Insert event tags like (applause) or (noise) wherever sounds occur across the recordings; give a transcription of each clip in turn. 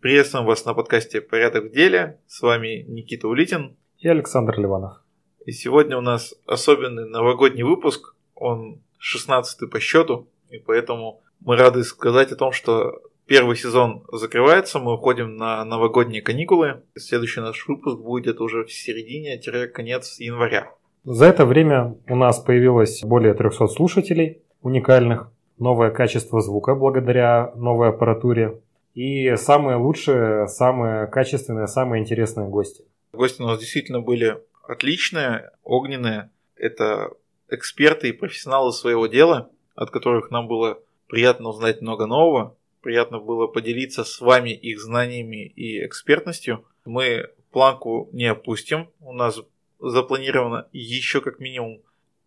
Приветствуем вас на подкасте «Порядок в деле». С вами Никита Улитин. И Александр Ливанов. И сегодня у нас особенный новогодний выпуск. Он 16 по счету. И поэтому мы рады сказать о том, что первый сезон закрывается. Мы уходим на новогодние каникулы. Следующий наш выпуск будет уже в середине-конец января. За это время у нас появилось более 300 слушателей уникальных. Новое качество звука благодаря новой аппаратуре и самые лучшие, самые качественные, самые интересные гости. Гости у нас действительно были отличные, огненные. Это эксперты и профессионалы своего дела, от которых нам было приятно узнать много нового. Приятно было поделиться с вами их знаниями и экспертностью. Мы планку не опустим. У нас запланировано еще как минимум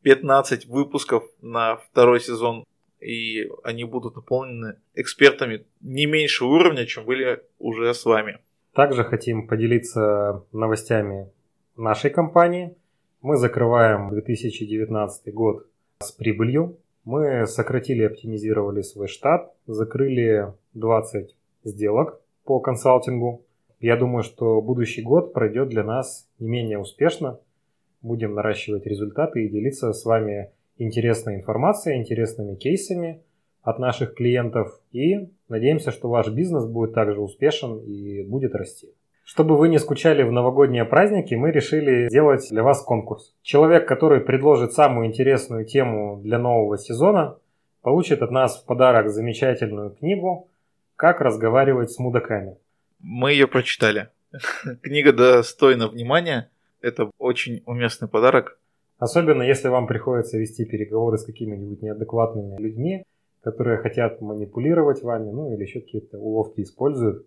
15 выпусков на второй сезон и они будут наполнены экспертами не меньше уровня, чем были уже с вами. Также хотим поделиться новостями нашей компании. Мы закрываем 2019 год с прибылью. Мы сократили оптимизировали свой штат, закрыли 20 сделок по консалтингу. Я думаю, что будущий год пройдет для нас не менее успешно. Будем наращивать результаты и делиться с вами интересной информацией, интересными кейсами от наших клиентов и надеемся, что ваш бизнес будет также успешен и будет расти. Чтобы вы не скучали в новогодние праздники, мы решили сделать для вас конкурс. Человек, который предложит самую интересную тему для нового сезона, получит от нас в подарок замечательную книгу «Как разговаривать с мудаками». Мы ее прочитали. (laughs) Книга достойна внимания. Это очень уместный подарок. Особенно если вам приходится вести переговоры с какими-нибудь неадекватными людьми, которые хотят манипулировать вами, ну или еще какие-то уловки используют.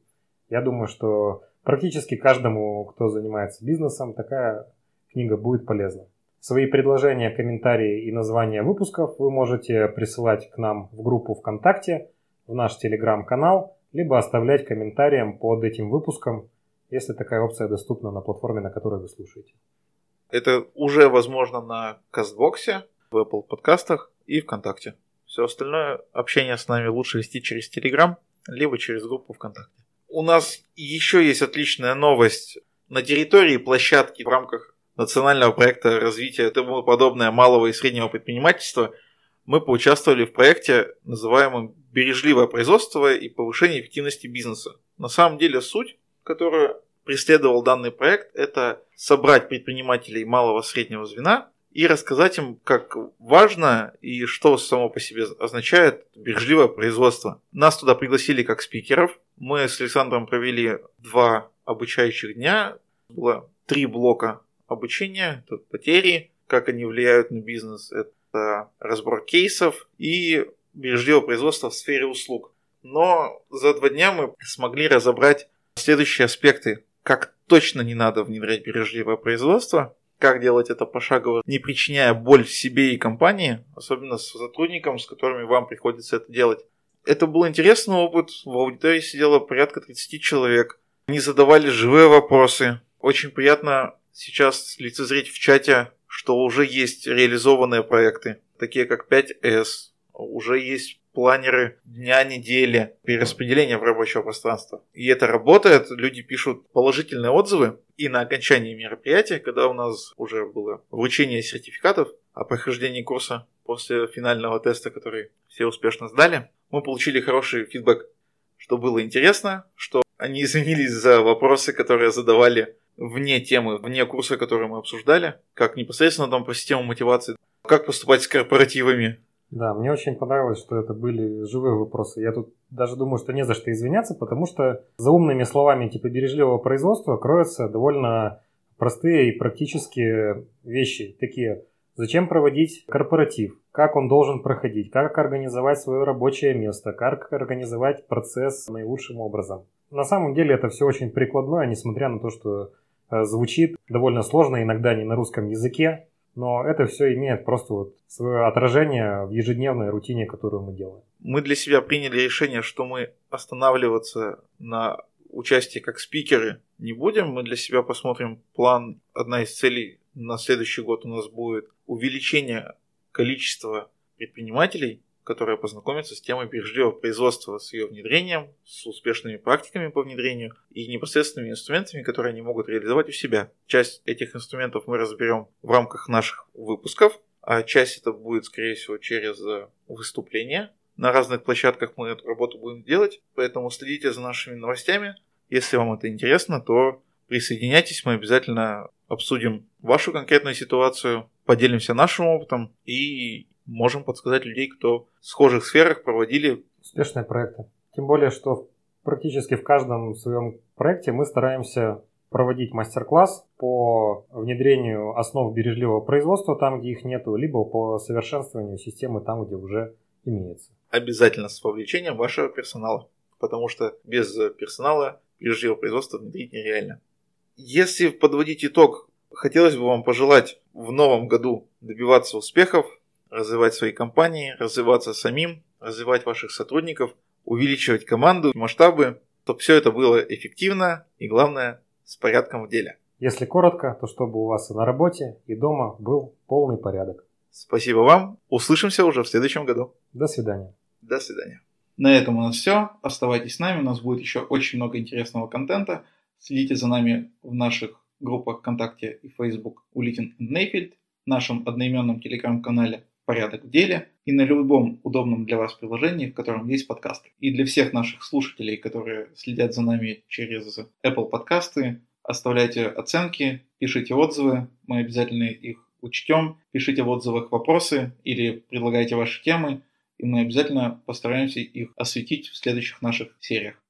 Я думаю, что практически каждому, кто занимается бизнесом, такая книга будет полезна. Свои предложения, комментарии и названия выпусков вы можете присылать к нам в группу ВКонтакте, в наш телеграм-канал, либо оставлять комментарием под этим выпуском, если такая опция доступна на платформе, на которой вы слушаете. Это уже возможно на Кастбоксе, в Apple подкастах и ВКонтакте. Все остальное общение с нами лучше вести через Telegram, либо через группу ВКонтакте. У нас еще есть отличная новость. На территории площадки в рамках национального проекта развития тому подобное малого и среднего предпринимательства мы поучаствовали в проекте, называемом «Бережливое производство и повышение эффективности бизнеса». На самом деле суть, которую преследовал данный проект, это собрать предпринимателей малого среднего звена и рассказать им, как важно и что само по себе означает бережливое производство. Нас туда пригласили как спикеров. Мы с Александром провели два обучающих дня. Было три блока обучения. Это потери, как они влияют на бизнес, это разбор кейсов и бережливое производство в сфере услуг. Но за два дня мы смогли разобрать следующие аспекты как точно не надо внедрять бережливое производство, как делать это пошагово, не причиняя боль себе и компании, особенно с сотрудникам, с которыми вам приходится это делать. Это был интересный опыт, в аудитории сидело порядка 30 человек, они задавали живые вопросы. Очень приятно сейчас лицезреть в чате, что уже есть реализованные проекты, такие как 5S, уже есть планеры дня, недели, перераспределения в рабочего пространства. И это работает, люди пишут положительные отзывы. И на окончании мероприятия, когда у нас уже было вручение сертификатов о прохождении курса после финального теста, который все успешно сдали, мы получили хороший фидбэк, что было интересно, что они извинились за вопросы, которые задавали вне темы, вне курса, который мы обсуждали, как непосредственно там по системе мотивации, как поступать с корпоративами, да, мне очень понравилось, что это были живые вопросы. Я тут даже думаю, что не за что извиняться, потому что за умными словами типа бережливого производства кроются довольно простые и практические вещи, такие Зачем проводить корпоратив? Как он должен проходить? Как организовать свое рабочее место? Как организовать процесс наилучшим образом? На самом деле это все очень прикладное, несмотря на то, что э, звучит довольно сложно, иногда не на русском языке но это все имеет просто вот свое отражение в ежедневной рутине, которую мы делаем. Мы для себя приняли решение, что мы останавливаться на участии как спикеры не будем. Мы для себя посмотрим план. Одна из целей на следующий год у нас будет увеличение количества предпринимателей, которая познакомится с темой бережливого производства, с ее внедрением, с успешными практиками по внедрению и непосредственными инструментами, которые они могут реализовать у себя. Часть этих инструментов мы разберем в рамках наших выпусков, а часть это будет, скорее всего, через э, выступления. На разных площадках мы эту работу будем делать, поэтому следите за нашими новостями. Если вам это интересно, то присоединяйтесь, мы обязательно обсудим вашу конкретную ситуацию, поделимся нашим опытом и можем подсказать людей, кто в схожих сферах проводили успешные проекты. Тем более, что практически в каждом своем проекте мы стараемся проводить мастер-класс по внедрению основ бережливого производства там, где их нету, либо по совершенствованию системы там, где уже имеется. Обязательно с вовлечением вашего персонала, потому что без персонала бережливого производства внедрить нереально. Если подводить итог, хотелось бы вам пожелать в новом году добиваться успехов, развивать свои компании, развиваться самим, развивать ваших сотрудников, увеличивать команду, масштабы, чтобы все это было эффективно и, главное, с порядком в деле. Если коротко, то чтобы у вас и на работе, и дома был полный порядок. Спасибо вам. Услышимся уже в следующем году. До свидания. До свидания. На этом у нас все. Оставайтесь с нами. У нас будет еще очень много интересного контента. Следите за нами в наших группах ВКонтакте и Facebook Улитин Нейфельд, в нашем одноименном телеграм-канале «Порядок в деле» и на любом удобном для вас приложении, в котором есть подкасты. И для всех наших слушателей, которые следят за нами через Apple подкасты, оставляйте оценки, пишите отзывы, мы обязательно их учтем, пишите в отзывах вопросы или предлагайте ваши темы, и мы обязательно постараемся их осветить в следующих наших сериях.